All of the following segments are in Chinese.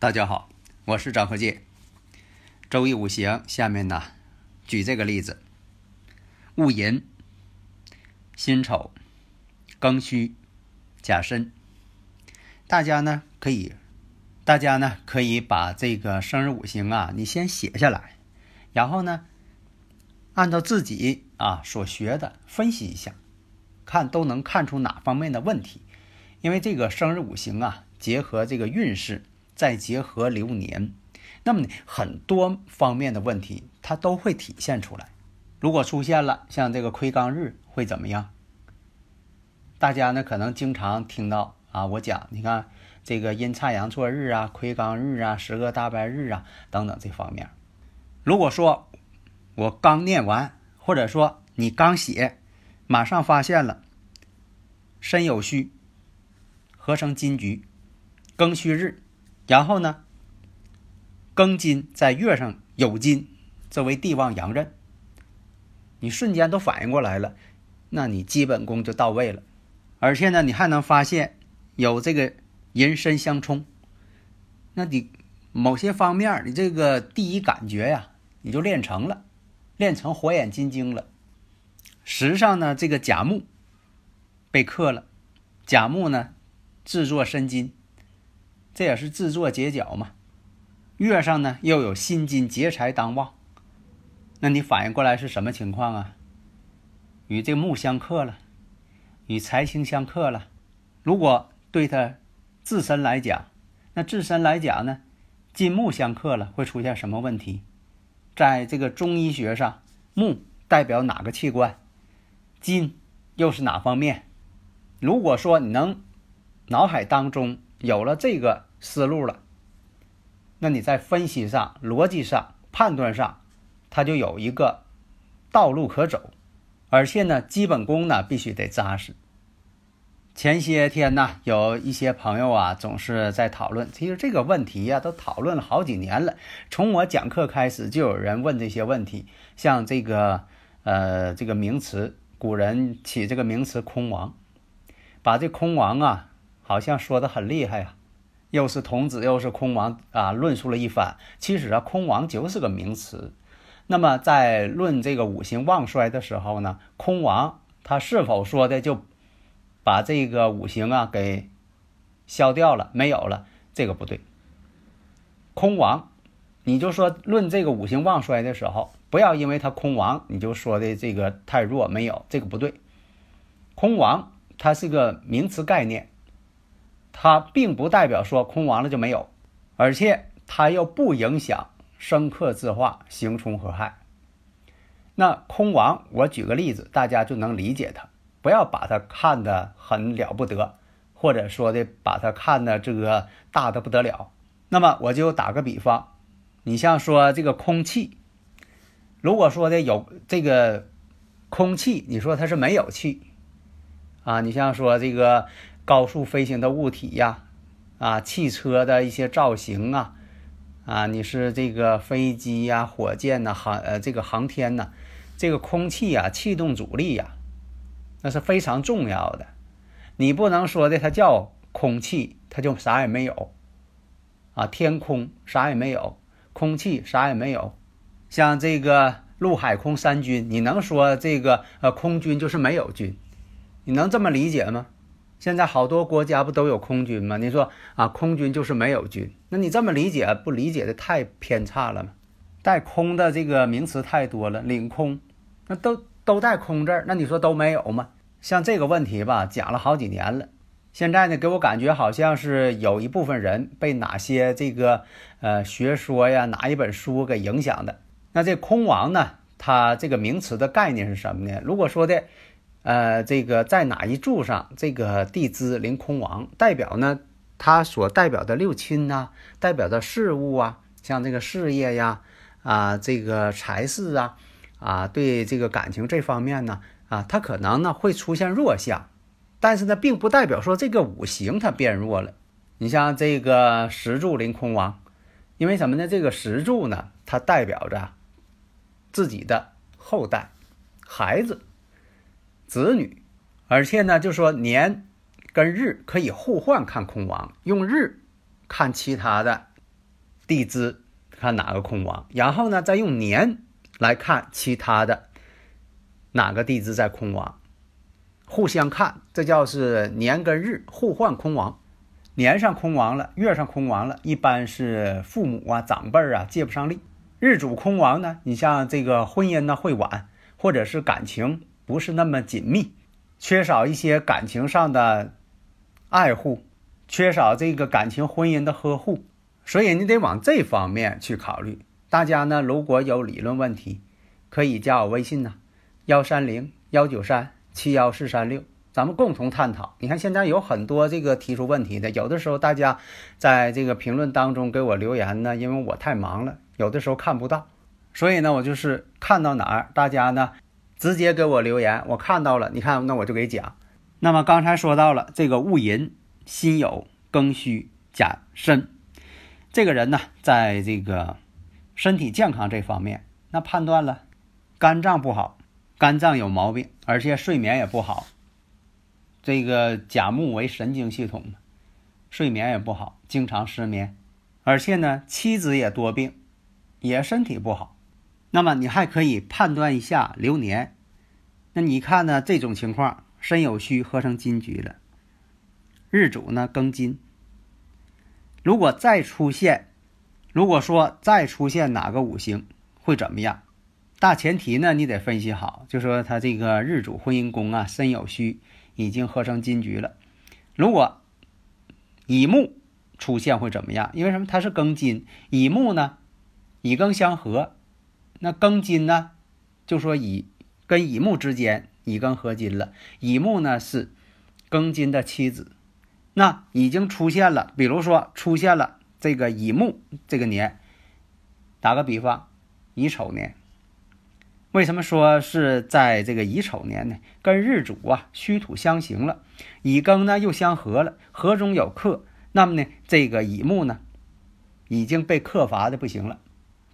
大家好，我是张和介。周易五行下面呢，举这个例子：戊寅、辛丑、庚戌、甲申。大家呢可以，大家呢可以把这个生日五行啊，你先写下来，然后呢，按照自己啊所学的分析一下，看都能看出哪方面的问题。因为这个生日五行啊，结合这个运势。再结合流年，那么很多方面的问题它都会体现出来。如果出现了像这个亏刚日会怎么样？大家呢可能经常听到啊，我讲你看这个阴差阳错日啊、亏刚日啊、十个大白日啊等等这方面。如果说我刚念完，或者说你刚写，马上发现了申酉戌合成金局，庚戌日。然后呢，庚金在月上有金，作为地旺阳刃，你瞬间都反应过来了，那你基本功就到位了。而且呢，你还能发现有这个人身相冲，那你某些方面你这个第一感觉呀，你就练成了，练成火眼金睛了。实上呢，这个甲木被克了，甲木呢制作申金。这也是自作结角嘛。月上呢又有辛金劫财当旺，那你反应过来是什么情况啊？与这木相克了，与财星相克了。如果对他自身来讲，那自身来讲呢，金木相克了会出现什么问题？在这个中医学上，木代表哪个器官？金又是哪方面？如果说你能脑海当中。有了这个思路了，那你在分析上、逻辑上、判断上，它就有一个道路可走，而且呢，基本功呢必须得扎实。前些天呢，有一些朋友啊，总是在讨论，其实这个问题呀，都讨论了好几年了。从我讲课开始，就有人问这些问题，像这个呃，这个名词，古人起这个名词“空王”，把这空王啊。好像说的很厉害呀，又是童子又是空王啊，论述了一番。其实啊，空王就是个名词。那么在论这个五行旺衰的时候呢，空王他是否说的就把这个五行啊给消掉了没有了？这个不对。空王，你就说论这个五行旺衰的时候，不要因为他空王你就说的这个太弱没有，这个不对。空王它是个名词概念。它并不代表说空亡了就没有，而且它又不影响生克自化、行冲合害。那空亡，我举个例子，大家就能理解它。不要把它看得很了不得，或者说的把它看的这个大的不得了。那么我就打个比方，你像说这个空气，如果说的有这个空气，你说它是没有气啊？你像说这个。高速飞行的物体呀，啊，汽车的一些造型啊，啊，你是这个飞机呀、火箭呐、航呃这个航天呐，这个空气呀、气动阻力呀，那是非常重要的。你不能说的它叫空气，它就啥也没有啊，天空啥也没有，空气啥也没有。像这个陆海空三军，你能说这个呃空军就是没有军？你能这么理解吗？现在好多国家不都有空军吗？你说啊，空军就是没有军？那你这么理解，不理解的太偏差了吗？带空的这个名词太多了，领空，那都都带空字儿，那你说都没有吗？像这个问题吧，讲了好几年了，现在呢，给我感觉好像是有一部分人被哪些这个呃学说呀，哪一本书给影响的，那这空王呢？它这个名词的概念是什么呢？如果说的，呃，这个在哪一柱上，这个地支临空亡，代表呢，它所代表的六亲呐，代表的事物啊，像这个事业呀，啊，这个财事啊，啊，对这个感情这方面呢，啊，它可能呢会出现弱项，但是呢，并不代表说这个五行它变弱了。你像这个石柱临空亡，因为什么呢？这个石柱呢，它代表着自己的后代、孩子、子女，而且呢，就说年跟日可以互换看空亡，用日看其他的地支，看哪个空亡，然后呢，再用年来看其他的哪个地支在空亡，互相看，这叫是年跟日互换空亡。年上空亡了，月上空亡了，一般是父母啊、长辈啊借不上力。日主空亡呢，你像这个婚姻呢会晚，或者是感情不是那么紧密，缺少一些感情上的爱护，缺少这个感情婚姻的呵护，所以你得往这方面去考虑。大家呢如果有理论问题，可以加我微信呢，幺三零幺九三七幺四三六。咱们共同探讨。你看，现在有很多这个提出问题的，有的时候大家在这个评论当中给我留言呢，因为我太忙了，有的时候看不到，所以呢，我就是看到哪儿，大家呢直接给我留言，我看到了，你看，那我就给讲。那么刚才说到了这个戊寅、辛酉、庚戌、甲申，这个人呢，在这个身体健康这方面，那判断了肝脏不好，肝脏有毛病，而且睡眠也不好。这个甲木为神经系统睡眠也不好，经常失眠，而且呢，妻子也多病，也身体不好。那么你还可以判断一下流年。那你看呢？这种情况，申酉戌合成金局了，日主呢庚金。如果再出现，如果说再出现哪个五行会怎么样？大前提呢，你得分析好，就说他这个日主婚姻宫啊，申酉戌。已经合成金局了。如果乙木出现会怎么样？因为什么？它是庚金，乙木呢，乙庚相合，那庚金呢，就说乙跟乙木之间乙庚合金了。乙木呢是庚金的妻子，那已经出现了。比如说出现了这个乙木这个年，打个比方，乙丑年。为什么说是在这个乙丑年呢？跟日主啊虚土相刑了，乙庚呢又相合了，合中有克，那么呢这个乙木呢已经被克伐的不行了。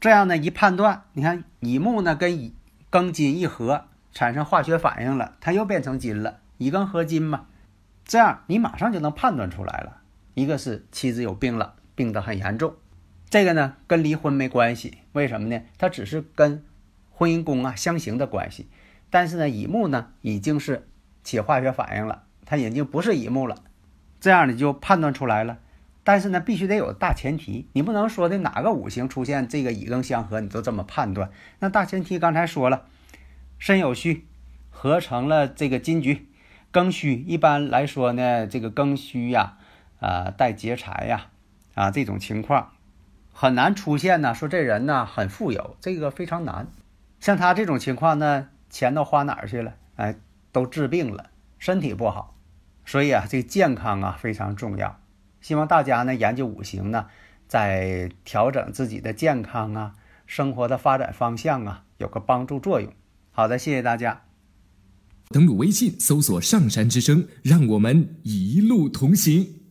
这样呢一判断，你看乙木呢跟乙庚金一合，产生化学反应了，它又变成金了，乙庚合金嘛。这样你马上就能判断出来了，一个是妻子有病了，病得很严重，这个呢跟离婚没关系，为什么呢？它只是跟。婚姻宫啊相刑的关系，但是呢，乙木呢已经是起化学反应了，它已经不是乙木了，这样你就判断出来了。但是呢，必须得有大前提，你不能说的哪个五行出现这个乙庚相合，你都这么判断。那大前提刚才说了，申酉戌合成了这个金局，庚戌一般来说呢，这个庚戌呀，啊带劫财呀，啊这种情况很难出现呢。说这人呢很富有，这个非常难。像他这种情况呢，钱都花哪儿去了？哎，都治病了，身体不好，所以啊，这健康啊非常重要。希望大家呢研究五行呢，在调整自己的健康啊、生活的发展方向啊，有个帮助作用。好的，谢谢大家。登录微信搜索“上山之声”，让我们一路同行。